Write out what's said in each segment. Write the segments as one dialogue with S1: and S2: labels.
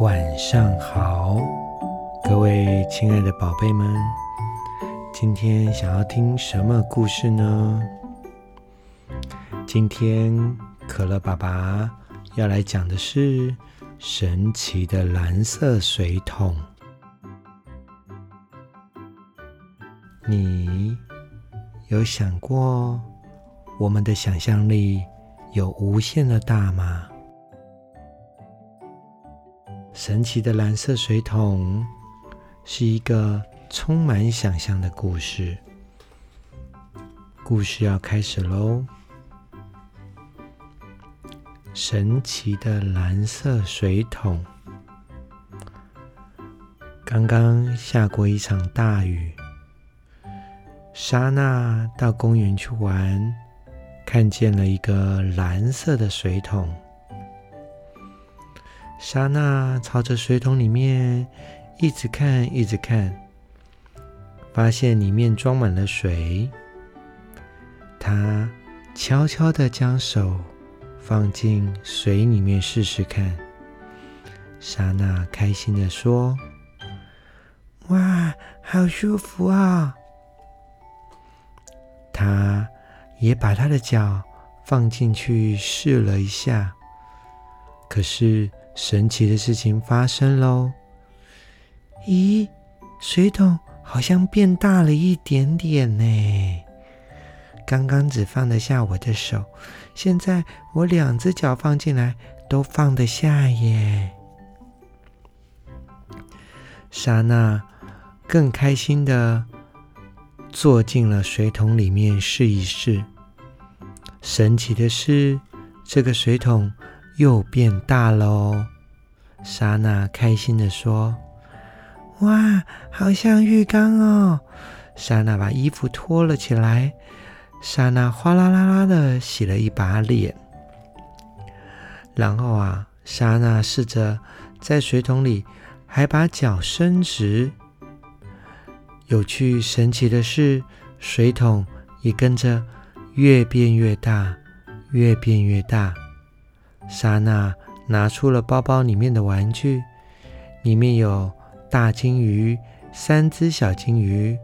S1: 晚上好，各位亲爱的宝贝们，今天想要听什么故事呢？今天可乐爸爸要来讲的是神奇的蓝色水桶。你有想过，我们的想象力有无限的大吗？神奇的蓝色水桶是一个充满想象的故事。故事要开始喽！神奇的蓝色水桶。刚刚下过一场大雨，莎娜到公园去玩，看见了一个蓝色的水桶。莎娜朝着水桶里面一直看，一直看，发现里面装满了水。她悄悄地将手放进水里面试试看。莎娜开心地说：“哇，好舒服啊！”她也把她的脚放进去试了一下，可是。神奇的事情发生喽！咦，水桶好像变大了一点点呢。刚刚只放得下我的手，现在我两只脚放进来都放得下耶。莎娜更开心的坐进了水桶里面试一试。神奇的是，这个水桶。又变大喽！莎娜开心的说：“哇，好像浴缸哦！”莎娜把衣服脱了起来，莎娜哗啦啦啦的洗了一把脸。然后啊，莎娜试着在水桶里还把脚伸直。有趣神奇的是，水桶也跟着越变越大，越变越大。莎娜拿出了包包里面的玩具，里面有大金鱼、三只小金鱼。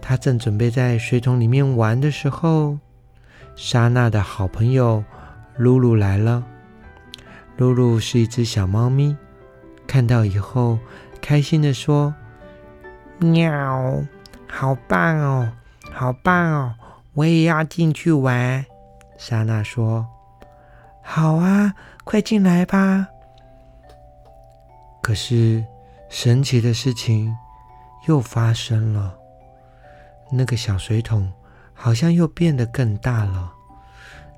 S1: 她正准备在水桶里面玩的时候，莎娜的好朋友露露来了。露露是一只小猫咪，看到以后开心的说：“喵，好棒哦，好棒哦，我也要进去玩。”莎娜说：“好啊，快进来吧。”可是，神奇的事情又发生了。那个小水桶好像又变得更大了。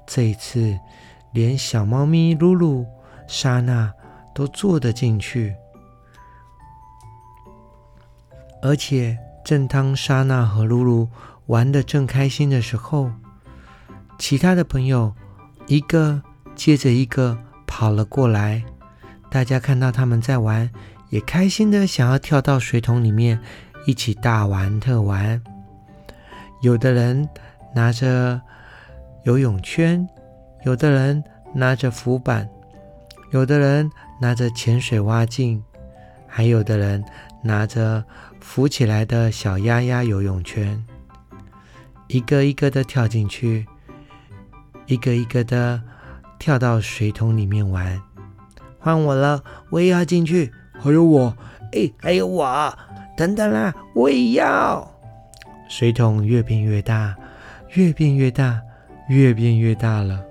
S1: 这一次，连小猫咪露露、莎娜都坐得进去。而且，正当莎娜和露露玩得正开心的时候，其他的朋友一个接着一个跑了过来，大家看到他们在玩，也开心的想要跳到水桶里面一起大玩特玩。有的人拿着游泳圈，有的人拿着浮板，有的人拿着潜水蛙镜，还有的人拿着浮起来的小鸭鸭游泳圈，一个一个的跳进去。一个一个的跳到水桶里面玩，换我了，我也要进去。
S2: 还有我，
S3: 哎，还有我，等等啦，我也要。
S1: 水桶越变越大，越变越大，越变越大了，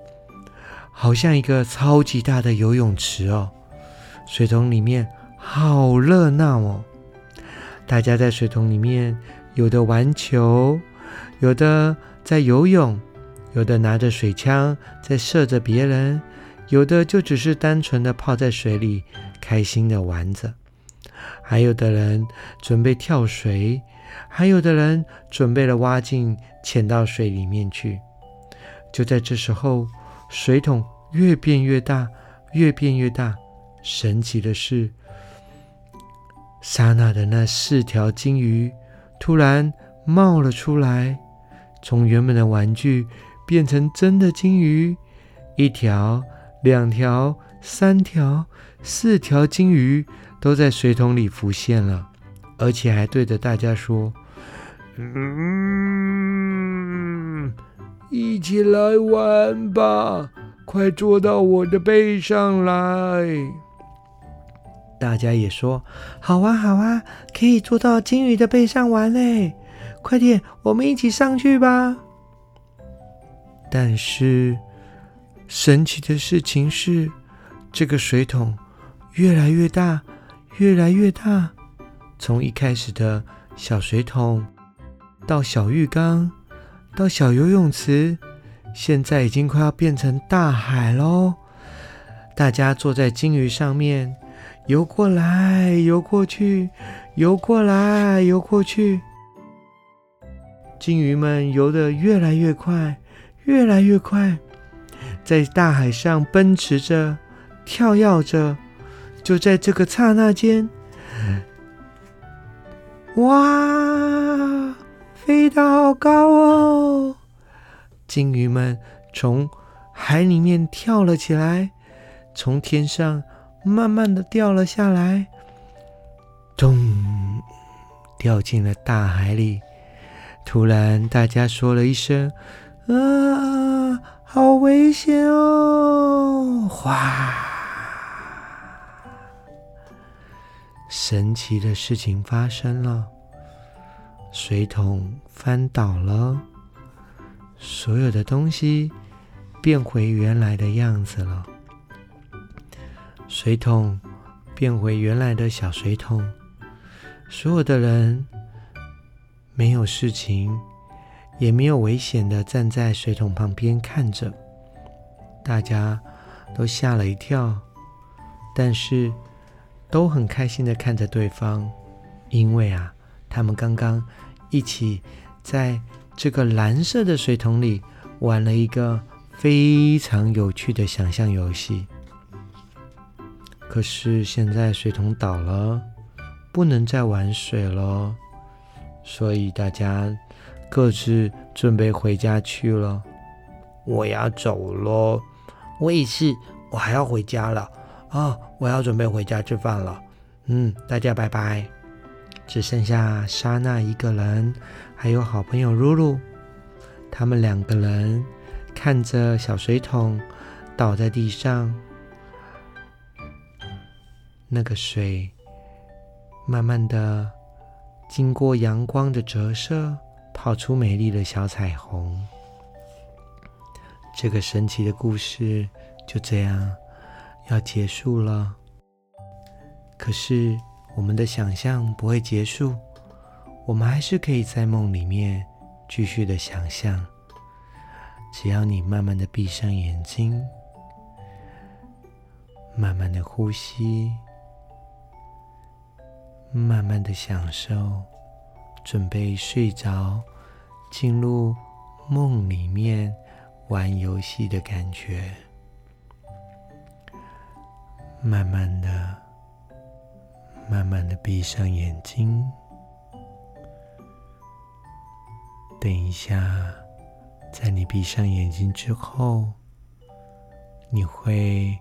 S1: 好像一个超级大的游泳池哦。水桶里面好热闹哦，大家在水桶里面，有的玩球，有的在游泳。有的拿着水枪在射着别人，有的就只是单纯的泡在水里开心的玩着，还有的人准备跳水，还有的人准备了蛙镜潜到水里面去。就在这时候，水桶越变越大，越变越大。神奇的是，莎娜的那四条金鱼突然冒了出来，从原本的玩具。变成真的金鱼，一条两条、三条、四条金鱼都在水桶里浮现了，而且还对着大家说：“嗯，一起来玩吧，快坐到我的背上来。”大家也说：“好啊，好啊，可以坐到金鱼的背上玩嘞！快点，我们一起上去吧。”但是，神奇的事情是，这个水桶越来越大，越来越大。从一开始的小水桶，到小浴缸，到小游泳池，现在已经快要变成大海喽！大家坐在金鱼上面。游过来，游过去，游过来，游过去。金鱼们游得越来越快，越来越快，在大海上奔驰着，跳跃着。就在这个刹那间，哇，飞得好高哦！金鱼们从海里面跳了起来，从天上。慢慢的掉了下来，咚，掉进了大海里。突然，大家说了一声：“啊，好危险哦！”哗，神奇的事情发生了，水桶翻倒了，所有的东西变回原来的样子了。水桶变回原来的小水桶，所有的人没有事情，也没有危险的站在水桶旁边看着，大家都吓了一跳，但是都很开心的看着对方，因为啊，他们刚刚一起在这个蓝色的水桶里玩了一个非常有趣的想象游戏。可是现在水桶倒了，不能再玩水了，所以大家各自准备回家去了。
S3: 我要走喽，我也是，我还要回家了啊！我要准备回家吃饭了。嗯，大家拜拜。
S1: 只剩下莎娜一个人，还有好朋友露露。他们两个人看着小水桶倒在地上。那个水慢慢的经过阳光的折射，跑出美丽的小彩虹。这个神奇的故事就这样要结束了。可是我们的想象不会结束，我们还是可以在梦里面继续的想象。只要你慢慢的闭上眼睛，慢慢的呼吸。慢慢的享受，准备睡着，进入梦里面玩游戏的感觉。慢慢的，慢慢的闭上眼睛。等一下，在你闭上眼睛之后，你会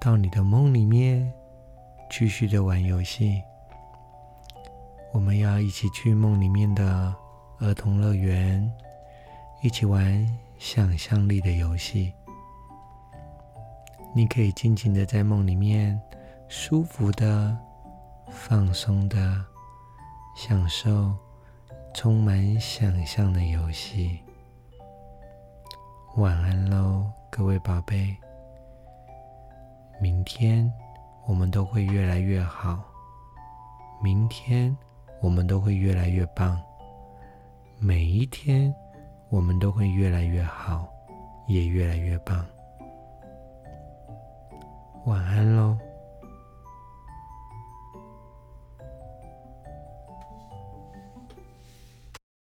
S1: 到你的梦里面继续的玩游戏。我们要一起去梦里面的儿童乐园，一起玩想象力的游戏。你可以尽情的在梦里面，舒服的、放松的享受充满想象的游戏。晚安喽，各位宝贝！明天我们都会越来越好。明天。我们都会越来越棒，每一天我们都会越来越好，也越来越棒。晚安喽。